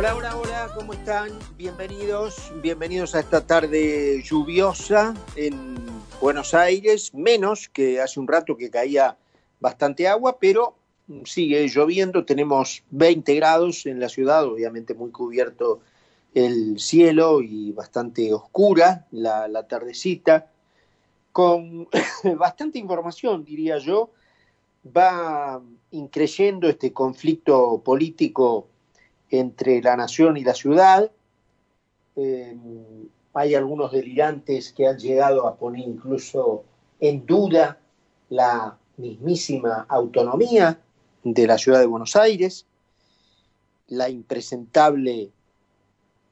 Hola, hola, hola, ¿cómo están? Bienvenidos, bienvenidos a esta tarde lluviosa en Buenos Aires, menos que hace un rato que caía bastante agua, pero sigue lloviendo, tenemos 20 grados en la ciudad, obviamente muy cubierto el cielo y bastante oscura la, tardecita, con bastante información, diría yo, va increyendo este conflicto político entre la nación y la ciudad. Eh, hay algunos delirantes que han llegado a poner incluso en duda la mismísima autonomía de la ciudad de Buenos Aires, la impresentable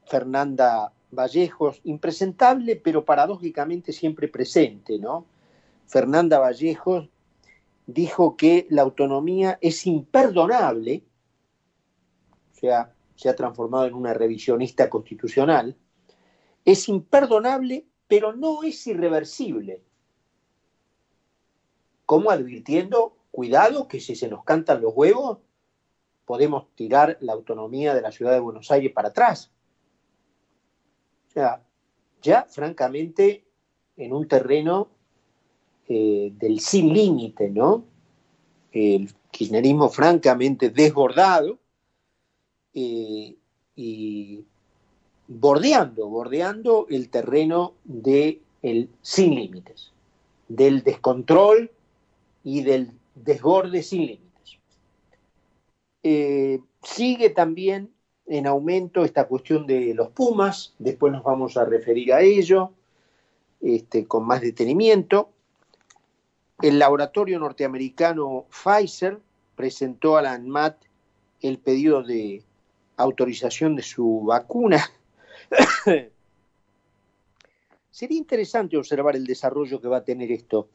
Fernanda Vallejos, impresentable pero paradójicamente siempre presente, ¿no? Fernanda Vallejos dijo que la autonomía es imperdonable, o sea, se ha transformado en una revisionista constitucional, es imperdonable pero no es irreversible, como advirtiendo, cuidado que si se nos cantan los huevos, podemos tirar la autonomía de la ciudad de Buenos Aires para atrás. O sea, ya francamente en un terreno eh, del sin límite, ¿no? El kirchnerismo francamente desbordado eh, y bordeando, bordeando el terreno del el sin límites, del descontrol y del desborde sin límites. Eh, sigue también en aumento esta cuestión de los Pumas, después nos vamos a referir a ello este, con más detenimiento. El laboratorio norteamericano Pfizer presentó a la ANMAT el pedido de autorización de su vacuna. Sería interesante observar el desarrollo que va a tener esto.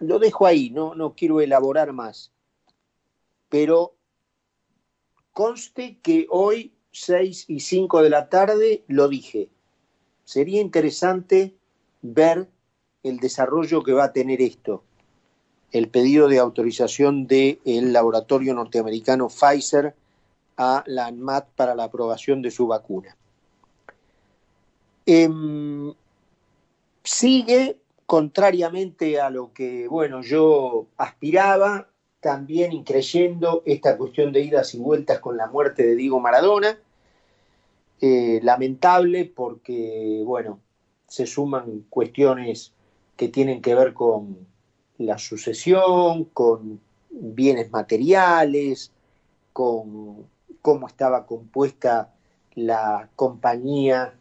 Lo dejo ahí, no, no quiero elaborar más. Pero conste que hoy, 6 y 5 de la tarde, lo dije. Sería interesante ver el desarrollo que va a tener esto. El pedido de autorización del laboratorio norteamericano Pfizer a la ANMAT para la aprobación de su vacuna. Eh, sigue, contrariamente a lo que bueno, yo aspiraba, también increyendo esta cuestión de idas y vueltas con la muerte de Diego Maradona. Eh, lamentable porque, bueno, se suman cuestiones que tienen que ver con la sucesión, con bienes materiales, con cómo estaba compuesta la compañía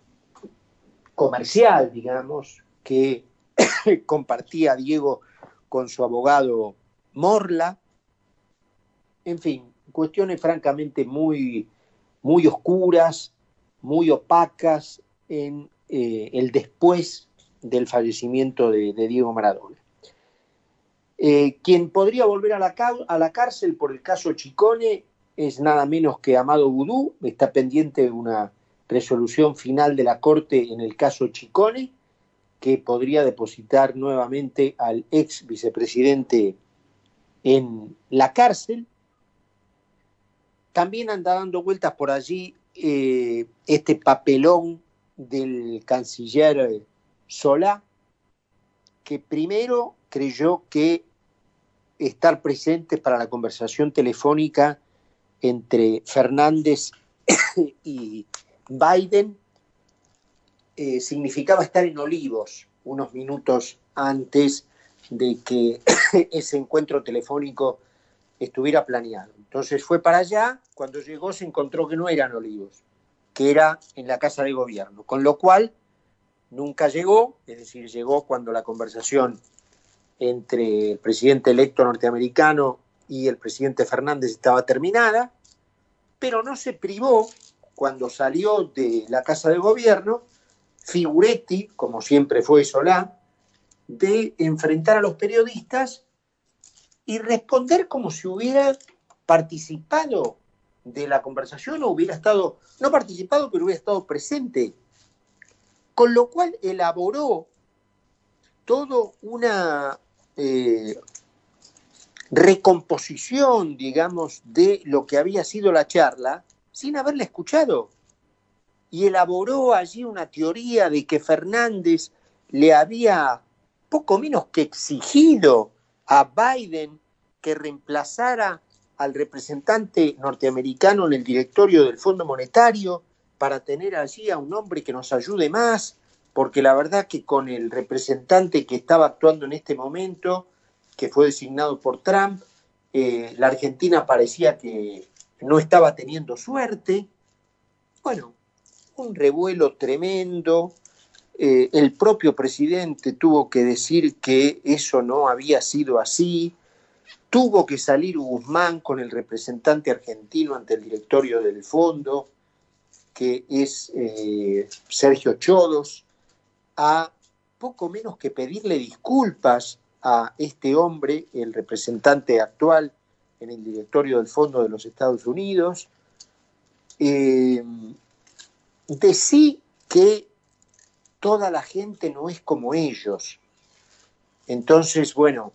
comercial, digamos, que compartía Diego con su abogado Morla. En fin, cuestiones francamente muy, muy oscuras, muy opacas en eh, el después del fallecimiento de, Diego Maradona. Eh, quien podría volver a la, cárcel por el caso Chicone es nada menos que Amado Vudú, está pendiente una resolución final de la Corte en el caso Chicone, que podría depositar nuevamente al ex vicepresidente en la cárcel. También anda dando vueltas por allí eh, este papelón del canciller Solá, que primero creyó que estar presente para la conversación telefónica entre Fernández y Biden eh, significaba estar en Olivos unos minutos antes de que ese encuentro telefónico estuviera planeado. Entonces fue para allá, cuando llegó se encontró que no eran Olivos, que era en la Casa de Gobierno, con lo cual nunca llegó, es decir, llegó cuando la conversación entre el presidente electo norteamericano y el presidente Fernández estaba terminada, pero no se privó cuando salió de la Casa de Gobierno, Figuretti, como siempre fue Solá, de enfrentar a los periodistas y responder como si hubiera participado de la conversación o hubiera estado, no participado, pero hubiera estado presente. Con lo cual elaboró todo una eh, recomposición, digamos, de lo que había sido la charla, sin haberle escuchado. Y elaboró allí una teoría de que Fernández le había poco menos que exigido a Biden que reemplazara al representante norteamericano en el directorio del Fondo Monetario para tener allí a un hombre que nos ayude más, porque la verdad que con el representante que estaba actuando en este momento, que fue designado por Trump, eh, la Argentina parecía que no estaba teniendo suerte. Bueno, un revuelo tremendo. Eh, el propio presidente tuvo que decir que eso no había sido así. Tuvo que salir Guzmán con el representante argentino ante el directorio del fondo, que es eh, Sergio Chodos, a poco menos que pedirle disculpas a este hombre, el representante actual en el directorio del Fondo de los Estados Unidos, eh, decí que toda la gente no es como ellos. Entonces, bueno,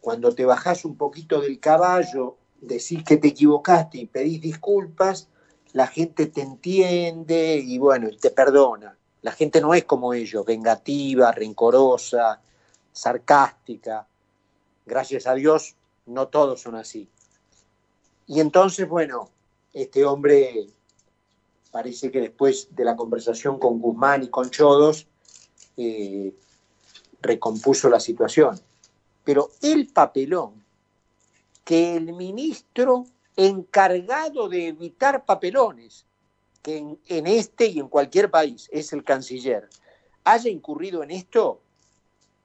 cuando te bajás un poquito del caballo, decís que te equivocaste y pedís disculpas, la gente te entiende y bueno, te perdona. La gente no es como ellos, vengativa, rencorosa, sarcástica. Gracias a Dios, no todos son así. Y entonces, bueno, este hombre parece que después de la conversación con Guzmán y con Chodos, eh, recompuso la situación. Pero el papelón que el ministro encargado de evitar papelones, que en, este y en cualquier país es el canciller, haya incurrido en esto,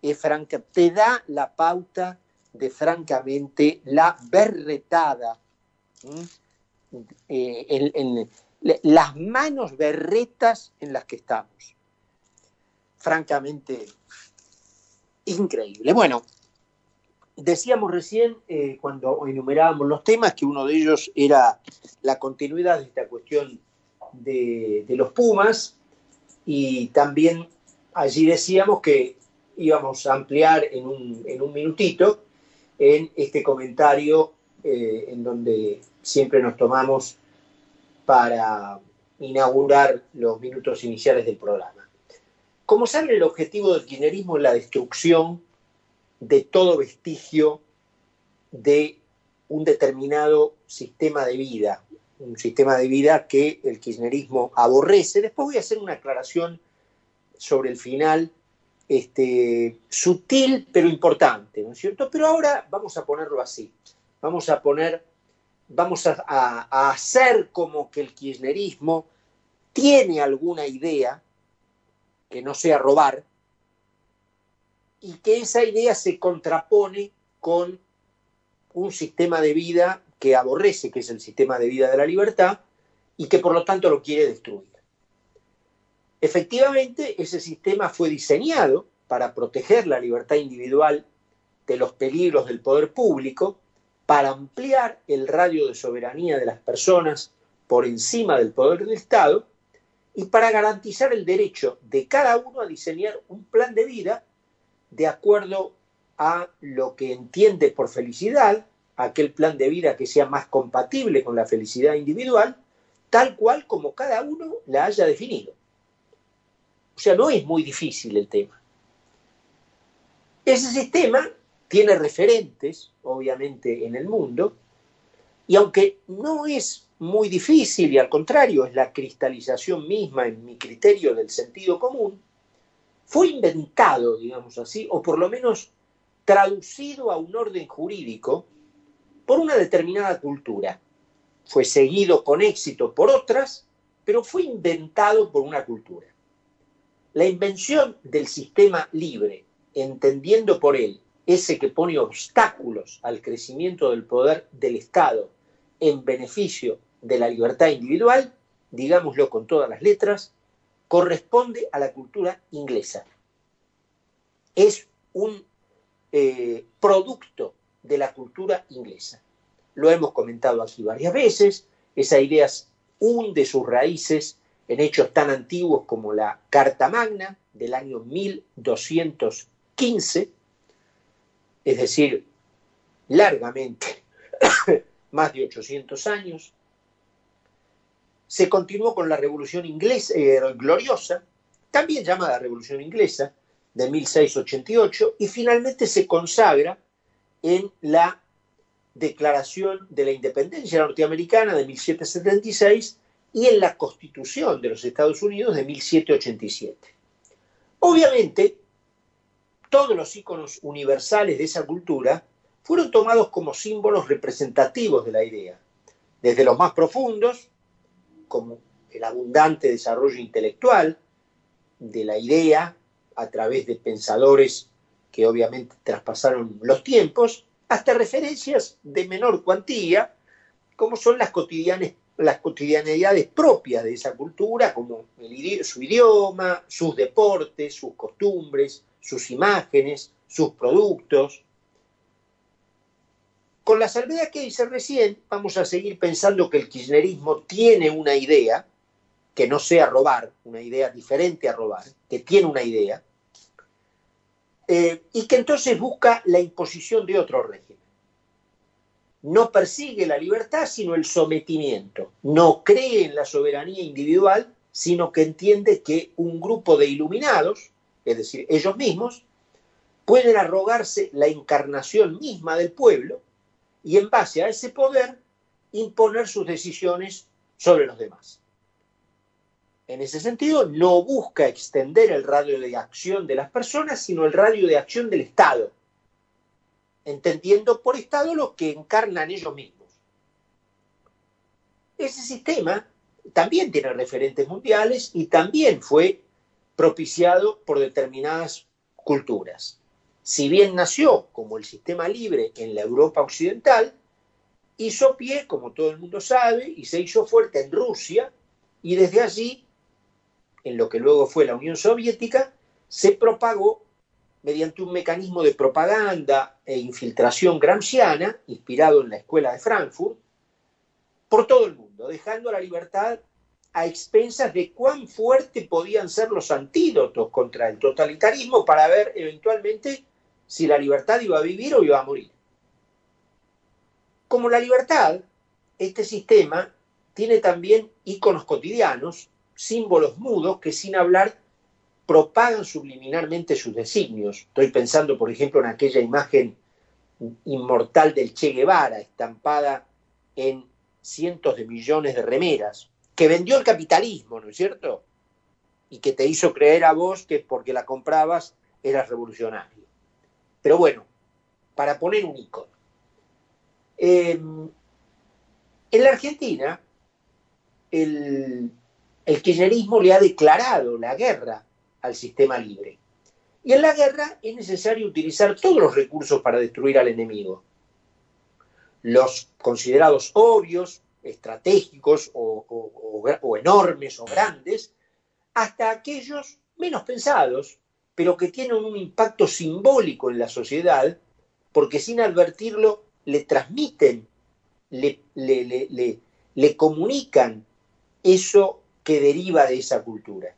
es franca, te da la pauta de francamente la berretada, eh, las manos berretas en las que estamos. Francamente, increíble. Bueno, decíamos recién, eh, cuando enumerábamos los temas, que uno de ellos era la continuidad de esta cuestión de, los Pumas y también allí decíamos que íbamos a ampliar en un, en un minutito en este comentario eh, en donde siempre nos tomamos para inaugurar los minutos iniciales del programa. Como saben, el objetivo del kirchnerismo es la destrucción de todo vestigio de un determinado sistema de vida, un sistema de vida que el kirchnerismo aborrece. Después voy a hacer una aclaración sobre el final, este, sutil pero importante, ¿no es cierto? Pero ahora vamos a ponerlo así, vamos a poner, vamos a, a hacer como que el kirchnerismo tiene alguna idea que no sea robar y que esa idea se contrapone con un sistema de vida que aborrece, que es el sistema de vida de la libertad, y que por lo tanto lo quiere destruir. Efectivamente, ese sistema fue diseñado para proteger la libertad individual de los peligros del poder público, para ampliar el radio de soberanía de las personas por encima del poder del Estado y para garantizar el derecho de cada uno a diseñar un plan de vida de acuerdo a lo que entiende por felicidad aquel plan de vida que sea más compatible con la felicidad individual, tal cual como cada uno la haya definido. O sea, no es muy difícil el tema. Ese sistema tiene referentes, obviamente, en el mundo, y aunque no es muy difícil y al contrario es la cristalización misma en mi criterio del sentido común, fue inventado, digamos así, o por lo menos traducido a un orden jurídico por una determinada cultura. Fue seguido con éxito por otras, pero fue inventado por una cultura. La invención del sistema libre, entendiendo por él ese que pone obstáculos al crecimiento del poder del Estado en beneficio de la libertad individual, digámoslo con todas las letras, corresponde a la cultura inglesa. Es un eh, producto de la cultura inglesa. Lo hemos comentado aquí varias veces, esa idea hunde sus raíces en hechos tan antiguos como la Carta Magna del año 1215, es decir, largamente, más de 800 años, se continuó con la Revolución Inglesa, eh, gloriosa, también llamada Revolución Inglesa, de 1688, y finalmente se consagra en la Declaración de la Independencia Norteamericana de 1776 y en la Constitución de los Estados Unidos de 1787. Obviamente, todos los íconos universales de esa cultura fueron tomados como símbolos representativos de la idea, desde los más profundos, como el abundante desarrollo intelectual de la idea a través de pensadores que obviamente traspasaron los tiempos, hasta referencias de menor cuantía, como son las, las cotidianidades propias de esa cultura, como su idioma, sus deportes, sus costumbres, sus imágenes, sus productos. Con la salvedad que hice recién, vamos a seguir pensando que el kirchnerismo tiene una idea, que no sea robar, una idea diferente a robar, que tiene una idea, eh, y que entonces busca la imposición de otro régimen. No persigue la libertad, sino el sometimiento. No cree en la soberanía individual, sino que entiende que un grupo de iluminados, es decir, ellos mismos, pueden arrogarse la encarnación misma del pueblo y en base a ese poder imponer sus decisiones sobre los demás. En ese sentido, no busca extender el radio de acción de las personas, sino el radio de acción del Estado, entendiendo por Estado lo que encarnan ellos mismos. Ese sistema también tiene referentes mundiales y también fue propiciado por determinadas culturas. Si bien nació como el sistema libre en la Europa occidental, hizo pie, como todo el mundo sabe, y se hizo fuerte en Rusia, y desde allí, en lo que luego fue la Unión Soviética, se propagó mediante un mecanismo de propaganda e infiltración gramsciana, inspirado en la Escuela de Frankfurt, por todo el mundo, dejando la libertad a expensas de cuán fuertes podían ser los antídotos contra el totalitarismo para ver eventualmente si la libertad iba a vivir o iba a morir. Como la libertad, este sistema tiene también íconos cotidianos, símbolos mudos que sin hablar propagan subliminalmente sus designios. Estoy pensando, por ejemplo, en aquella imagen inmortal del Che Guevara, estampada en cientos de millones de remeras, que vendió el capitalismo, ¿no es cierto? Y que te hizo creer a vos que porque la comprabas eras revolucionario. Pero bueno, para poner un icono. Em, en la Argentina, el, el kirchnerismo le ha declarado la guerra al sistema libre. Y en la guerra es necesario utilizar todos los recursos para destruir al enemigo. Los considerados obvios, estratégicos o, enormes o grandes, hasta aquellos menos pensados, pero que tienen un impacto simbólico en la sociedad, porque sin advertirlo le transmiten, le, le, le, comunican eso que deriva de esa cultura,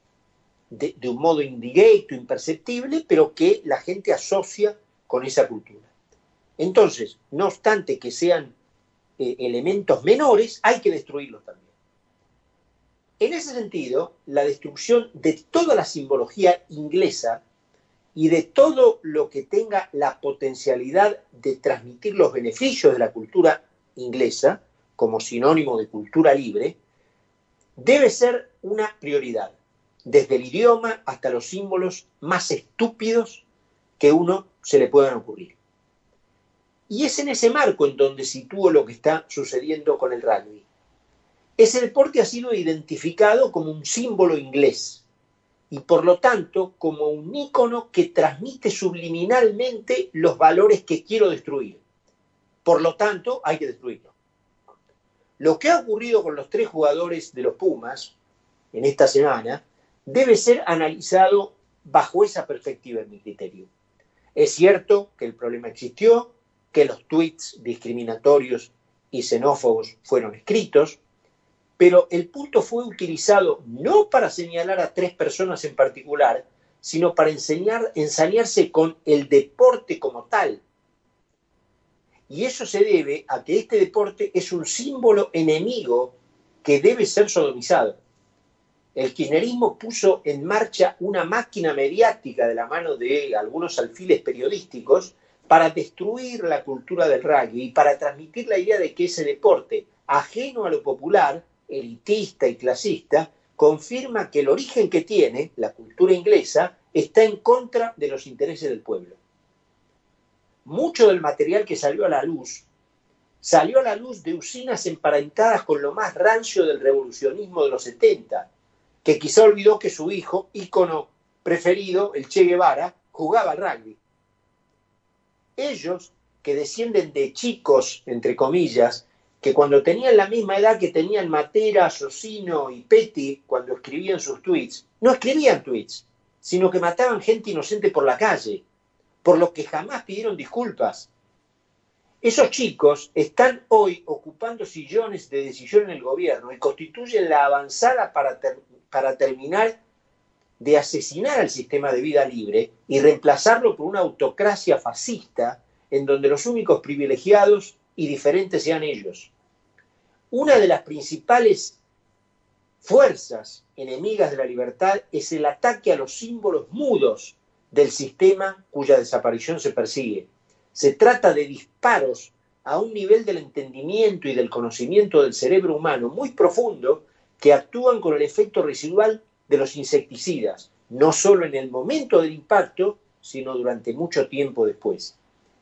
de, un modo indirecto, imperceptible, pero que la gente asocia con esa cultura. Entonces, no obstante que sean eh, elementos menores, hay que destruirlos también. En ese sentido, la destrucción de toda la simbología inglesa y de todo lo que tenga la potencialidad de transmitir los beneficios de la cultura inglesa como sinónimo de cultura libre, debe ser una prioridad, desde el idioma hasta los símbolos más estúpidos que uno se le puedan ocurrir. Y es en ese marco en donde sitúo lo que está sucediendo con el rugby. Ese deporte ha sido identificado como un símbolo inglés y por lo tanto como un ícono que transmite subliminalmente los valores que quiero destruir. Por lo tanto, hay que destruirlo. Lo que ha ocurrido con los tres jugadores de los Pumas en esta semana debe ser analizado bajo esa perspectiva en mi criterio. Es cierto que el problema existió, que los tweets discriminatorios y xenófobos fueron escritos, pero el punto fue utilizado no para señalar a tres personas en particular, sino para enseñar, ensañarse con el deporte como tal. Y eso se debe a que este deporte es un símbolo enemigo que debe ser sodomizado. El kirchnerismo puso en marcha una máquina mediática de la mano de algunos alfiles periodísticos para destruir la cultura del rugby y para transmitir la idea de que ese deporte, ajeno a lo popular, elitista y clasista, confirma que el origen que tiene, la cultura inglesa, está en contra de los intereses del pueblo. Mucho del material que salió a la luz salió a la luz de usinas emparentadas con lo más rancio del revolucionismo de los 70, que quizá olvidó que su hijo, ícono preferido, el Che Guevara, jugaba al rugby. Ellos, que descienden de chicos, entre comillas, que cuando tenían la misma edad que tenían Matera, Socino y Petty cuando escribían sus tweets, no escribían tweets, sino que mataban gente inocente por la calle, por lo que jamás pidieron disculpas. Esos chicos están hoy ocupando sillones de decisión en el gobierno y constituyen la avanzada para, para terminar de asesinar al sistema de vida libre y reemplazarlo por una autocracia fascista en donde los únicos privilegiados y diferentes sean ellos. Una de las principales fuerzas enemigas de la libertad es el ataque a los símbolos mudos del sistema cuya desaparición se persigue. Se trata de disparos a un nivel del entendimiento y del conocimiento del cerebro humano muy profundo que actúan con el efecto residual de los insecticidas, no solo en el momento del impacto, sino durante mucho tiempo después.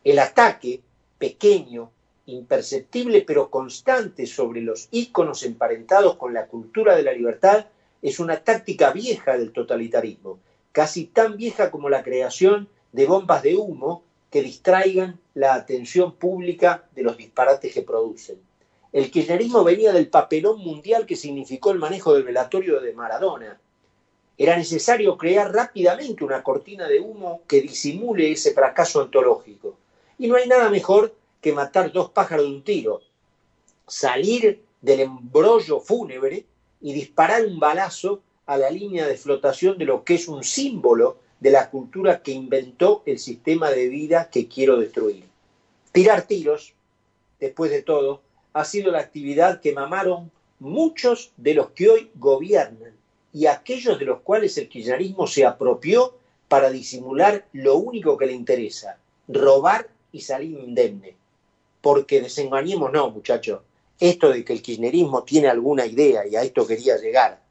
El ataque, pequeño, imperceptible pero constante sobre los íconos emparentados con la cultura de la libertad es una táctica vieja del totalitarismo, casi tan vieja como la creación de bombas de humo que distraigan la atención pública de los disparates que producen. El kirchnerismo venía del papelón mundial que significó el manejo del velatorio de Maradona. Era necesario crear rápidamente una cortina de humo que disimule ese fracaso ontológico. Y no hay nada mejor que matar dos pájaros de un tiro, salir del embrollo fúnebre y disparar un balazo a la línea de flotación de lo que es un símbolo de la cultura que inventó el sistema de vida que quiero destruir. Tirar tiros, después de todo, ha sido la actividad que mamaron muchos de los que hoy gobiernan y aquellos de los cuales el kirchnerismo se apropió para disimular lo único que le interesa, robar y salir indemne porque desengañemos, no, muchachos. Esto de que el kirchnerismo tiene alguna idea, y a esto quería llegar,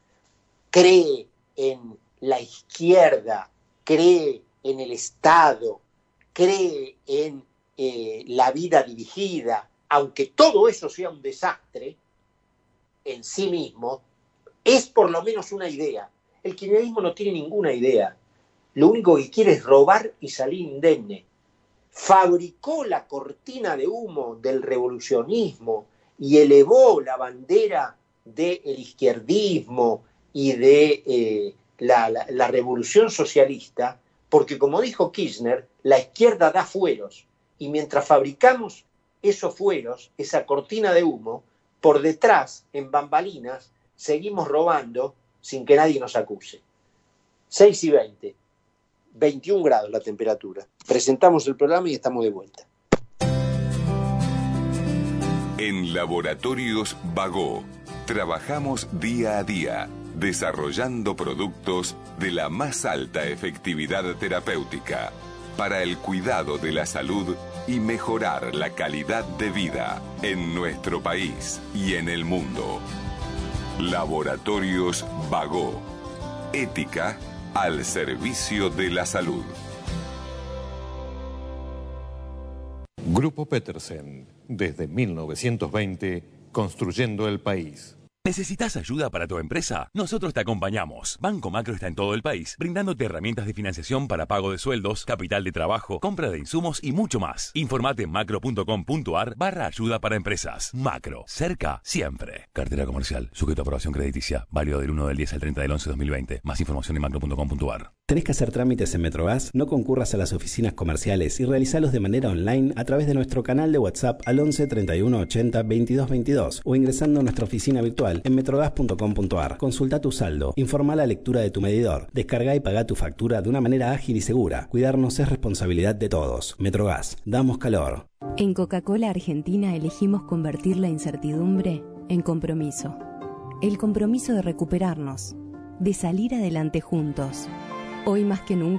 cree en la izquierda, cree en el Estado, cree en eh, la vida dirigida, aunque todo eso sea un desastre en sí mismo, es por lo menos una idea. El kirchnerismo no tiene ninguna idea. Lo único que quiere es robar y salir indemne fabricó la cortina de humo del revolucionismo y elevó la bandera del izquierdismo y de eh, la, la, revolución socialista, porque como dijo Kirchner, la izquierda da fueros, y mientras fabricamos esos fueros, esa cortina de humo, por detrás, en bambalinas, seguimos robando sin que nadie nos acuse. 6 y 20. 21 grados la temperatura. Presentamos el programa y estamos de vuelta. En Laboratorios Vago trabajamos día a día desarrollando productos de la más alta efectividad terapéutica para el cuidado de la salud y mejorar la calidad de vida en nuestro país y en el mundo. Laboratorios Vago. Ética al servicio de la salud. Grupo Petersen, desde 1920, construyendo el país. ¿Necesitas ayuda para tu empresa? Nosotros te acompañamos. Banco Macro está en todo el país, brindándote herramientas de financiación para pago de sueldos, capital de trabajo, compra de insumos y mucho más. Informate en macro.com.ar barra ayuda para empresas. Macro, cerca, siempre. Cartera comercial, sujeto a aprobación crediticia, válido del 1 del 10 al 30 del 11 de 2020. Más información en macro.com.ar. ¿Tenés que hacer trámites en Metrogas? No concurras a las oficinas comerciales y realizalos de manera online a través de nuestro canal de WhatsApp al 11 31 80 22 22 o ingresando a nuestra oficina virtual en metrogas.com.ar. Consulta tu saldo, informa la lectura de tu medidor, descarga y paga tu factura de una manera ágil y segura. Cuidarnos es responsabilidad de todos. Metrogas, damos calor. En Coca-Cola Argentina elegimos convertir la incertidumbre en compromiso el compromiso de recuperarnos, de salir adelante juntos. Hoy más que nunca